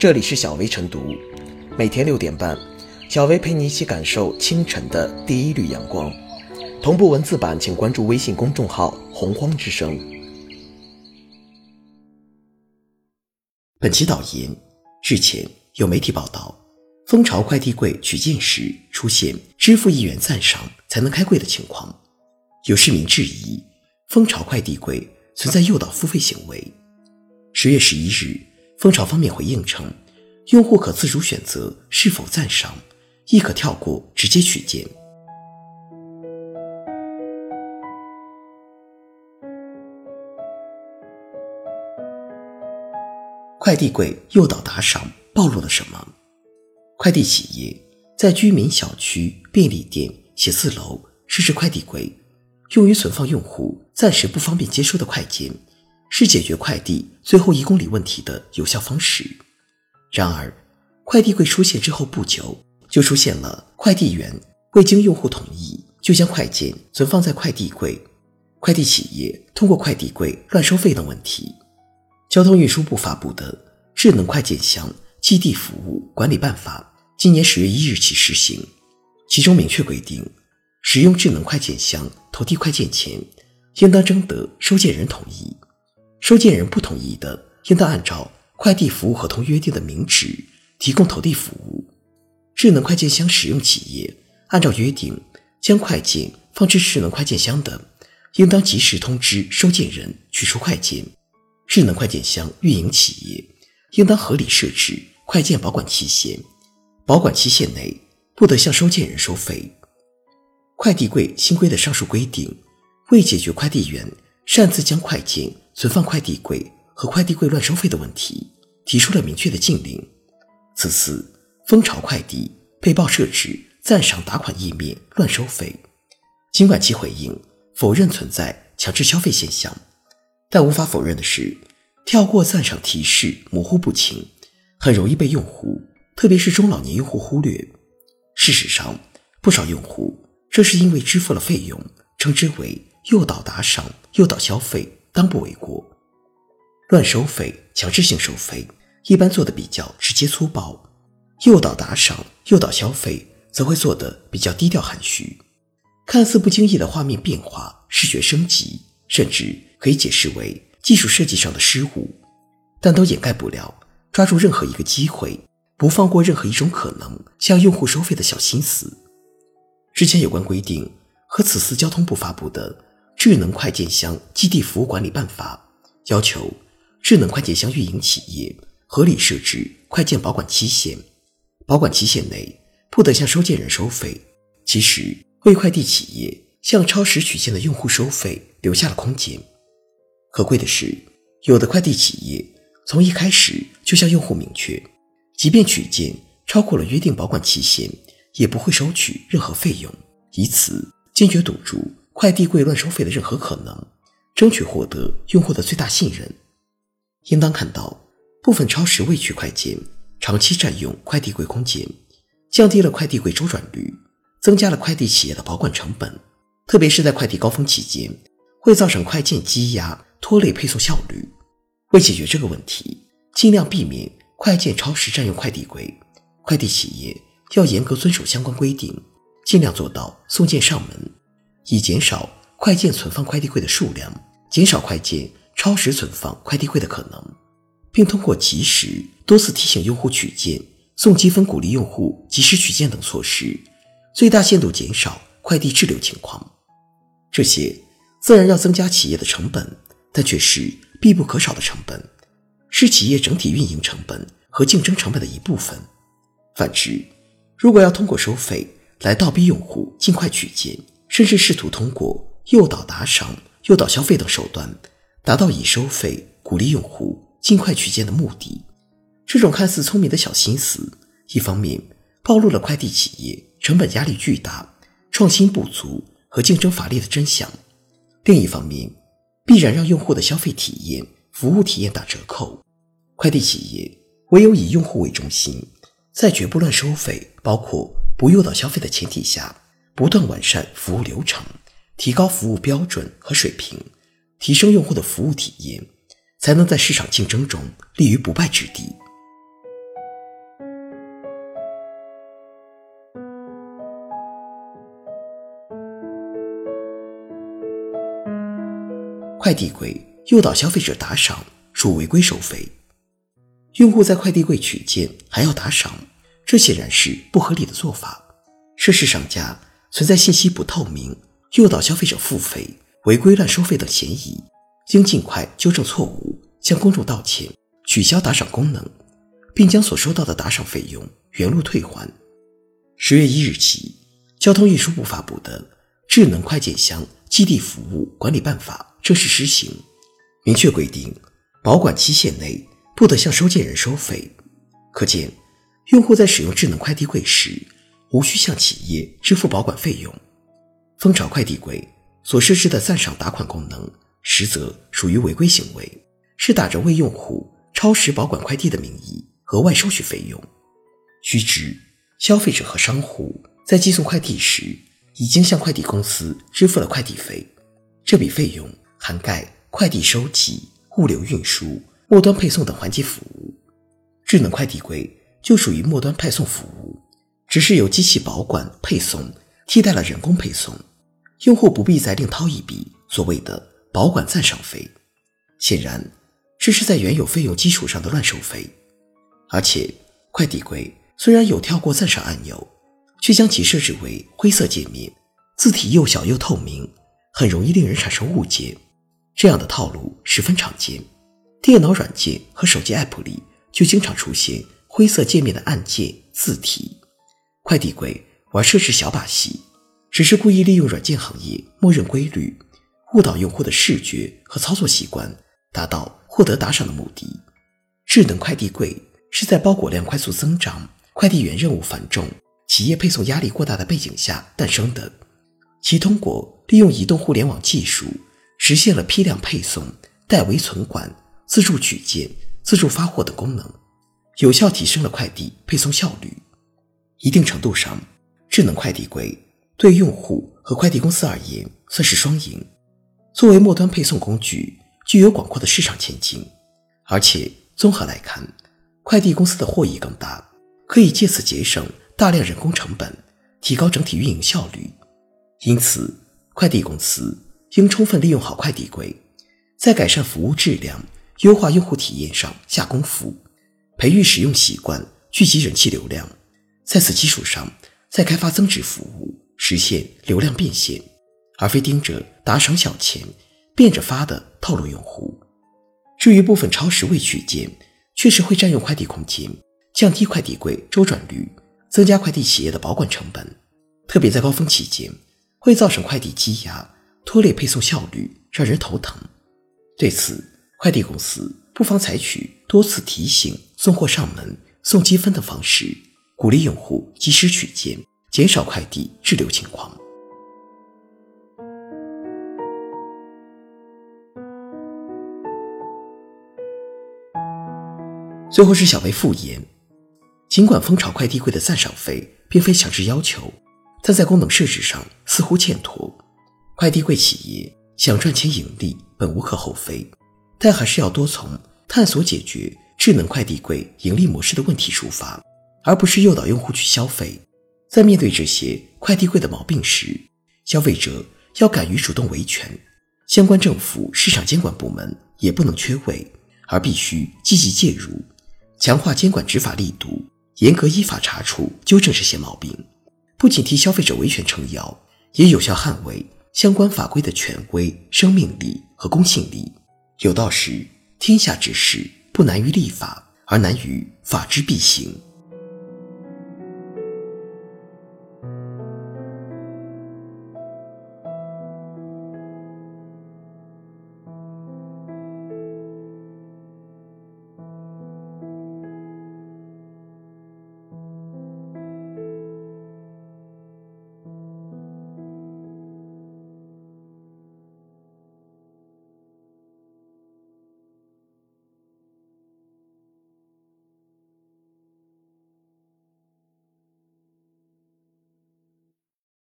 这里是小薇晨读，每天六点半，小薇陪你一起感受清晨的第一缕阳光。同步文字版，请关注微信公众号“洪荒之声”。本期导言：日前有媒体报道，蜂巢快递柜取件时出现支付一元赞赏才能开柜的情况，有市民质疑蜂巢快递柜存在诱导付费行为。十月十一日。蜂巢方面回应称，用户可自主选择是否赞赏，亦可跳过直接取件。快递柜诱导打赏暴露了什么？快递企业在居民小区、便利店、写字楼设置快递柜，用于存放用户暂时不方便接收的快件。是解决快递最后一公里问题的有效方式。然而，快递柜出现之后不久，就出现了快递员未经用户同意就将快件存放在快递柜，快递企业通过快递柜乱收费等问题。交通运输部发布的《智能快件箱寄递服务管理办法》今年十月一日起实行，其中明确规定，使用智能快件箱投递快件前，应当征得收件人同意。收件人不同意的，应当按照快递服务合同约定的名址提供投递服务。智能快件箱使用企业按照约定将快件放置智能快件箱的，应当及时通知收件人取出快件。智能快件箱运营企业应当合理设置快件保管期限，保管期限内不得向收件人收费。快递柜新规的上述规定，为解决快递员擅自将快件。存放快递柜和快递柜乱收费的问题，提出了明确的禁令。此次蜂巢快递被曝设置赞赏打款页面乱收费，尽管其回应否认存在强制消费现象，但无法否认的是，跳过赞赏提示模糊不清，很容易被用户，特别是中老年用户忽略。事实上，不少用户正是因为支付了费用，称之为诱导打赏、诱导消费。当不为过，乱收费、强制性收费一般做的比较直接粗暴，诱导打赏、诱导消费则会做的比较低调含蓄。看似不经意的画面变化、视觉升级，甚至可以解释为技术设计上的失误，但都掩盖不了抓住任何一个机会，不放过任何一种可能向用户收费的小心思。之前有关规定和此次交通部发布的。智能快件箱基地服务管理办法要求，智能快件箱运营企业合理设置快件保管期限，保管期限内不得向收件人收费。其实，为快递企业向超时取件的用户收费留下了空间。可贵的是，有的快递企业从一开始就向用户明确，即便取件超过了约定保管期限，也不会收取任何费用，以此坚决堵住。快递柜乱收费的任何可能，争取获得用户的最大信任。应当看到，部分超时未取快件，长期占用快递柜空间，降低了快递柜周转率，增加了快递企业的保管成本。特别是在快递高峰期间，会造成快件积压，拖累配送效率。为解决这个问题，尽量避免快件超时占用快递柜，快递企业要严格遵守相关规定，尽量做到送件上门。以减少快件存放快递柜的数量，减少快件超时存放快递柜的可能，并通过及时多次提醒用户取件、送积分鼓励用户及时取件等措施，最大限度减少快递滞留情况。这些自然要增加企业的成本，但却是必不可少的成本，是企业整体运营成本和竞争成本的一部分。反之，如果要通过收费来倒逼用户尽快取件，甚至试图通过诱导打赏、诱导消费等手段，达到以收费鼓励用户尽快取件的目的。这种看似聪明的小心思，一方面暴露了快递企业成本压力巨大、创新不足和竞争乏力的真相；另一方面，必然让用户的消费体验、服务体验打折扣。快递企业唯有以用户为中心，在绝不乱收费、包括不诱导消费的前提下。不断完善服务流程提高服务标准和水平提升用户的服务体验才能在市场竞争中立于不败之地。快递柜诱导消费者打赏属违规收费用户在快递柜取件还要打赏这显然是不合理的做法涉事商家存在信息不透明、诱导消费者付费、违规乱收费等嫌疑，应尽快纠正错误，向公众道歉，取消打赏功能，并将所收到的打赏费用原路退还。十月一日起，交通运输部发布的《智能快件箱寄递服务管理办法》正式施行，明确规定，保管期限内。不得向收件人收费，可见，用户在使用智能快递柜时，无需向企业支付保管费用。蜂巢快递柜所设置的赞赏打款功能，实则属于违规行为，是打着为用户超时保管快递的名义额外收取费用。须知，消费者和商户在寄送快递时，已经向快递公司支付了快递费，这笔费用涵盖快递收集、物流运输。末端配送等环节服务，智能快递柜就属于末端派送服务，只是由机器保管配送替代了人工配送，用户不必再另掏一笔所谓的保管赞赏费。显然，这是在原有费用基础上的乱收费。而且，快递柜虽然有跳过赞赏按钮，却将其设置为灰色界面，字体又小又透明，很容易令人产生误解。这样的套路十分常见。电脑软件和手机 App 里就经常出现灰色界面的按键字体。快递柜玩设置小把戏，只是故意利用软件行业默认规律，误导用户的视觉和操作习惯，达到获得打赏的目的。智能快递柜是在包裹量快速增长、快递员任务繁重、企业配送压力过大的背景下诞生的。其通过利用移动互联网技术，实现了批量配送、代为存管。自助取件、自助发货等功能，有效提升了快递配送效率。一定程度上，智能快递柜对用户和快递公司而言算是双赢。作为末端配送工具，具有广阔的市场前景。而且综合来看，快递公司的获益更大，可以借此节省大量人工成本，提高整体运营效率。因此，快递公司应充分利用好快递柜，在改善服务质量。优化用户体验上下功夫，培育使用习惯，聚集人气流量，在此基础上再开发增值服务，实现流量变现，而非盯着打赏小钱、变着法的套路用户。至于部分超时未取件，确实会占用快递空间，降低快递柜周转率，增加快递企业的保管成本，特别在高峰期间，会造成快递积压，拖累配送效率，让人头疼。对此，快递公司不妨采取多次提醒、送货上门、送积分的方式，鼓励用户及时取件，减少快递滞留情况。最后是小薇复言，尽管蜂巢快递柜的赞赏费并非强制要求，但在功能设置上似乎欠妥。快递柜企业想赚钱盈利，本无可厚非。但还是要多从探索解决智能快递柜盈利模式的问题出发，而不是诱导用户去消费。在面对这些快递柜的毛病时，消费者要敢于主动维权，相关政府市场监管部门也不能缺位，而必须积极介入，强化监管执法力度，严格依法查处纠正这些毛病。不仅替消费者维权撑腰，也有效捍卫相关法规的权威、生命力和公信力。有道是：天下之事不难于立法，而难于法之必行。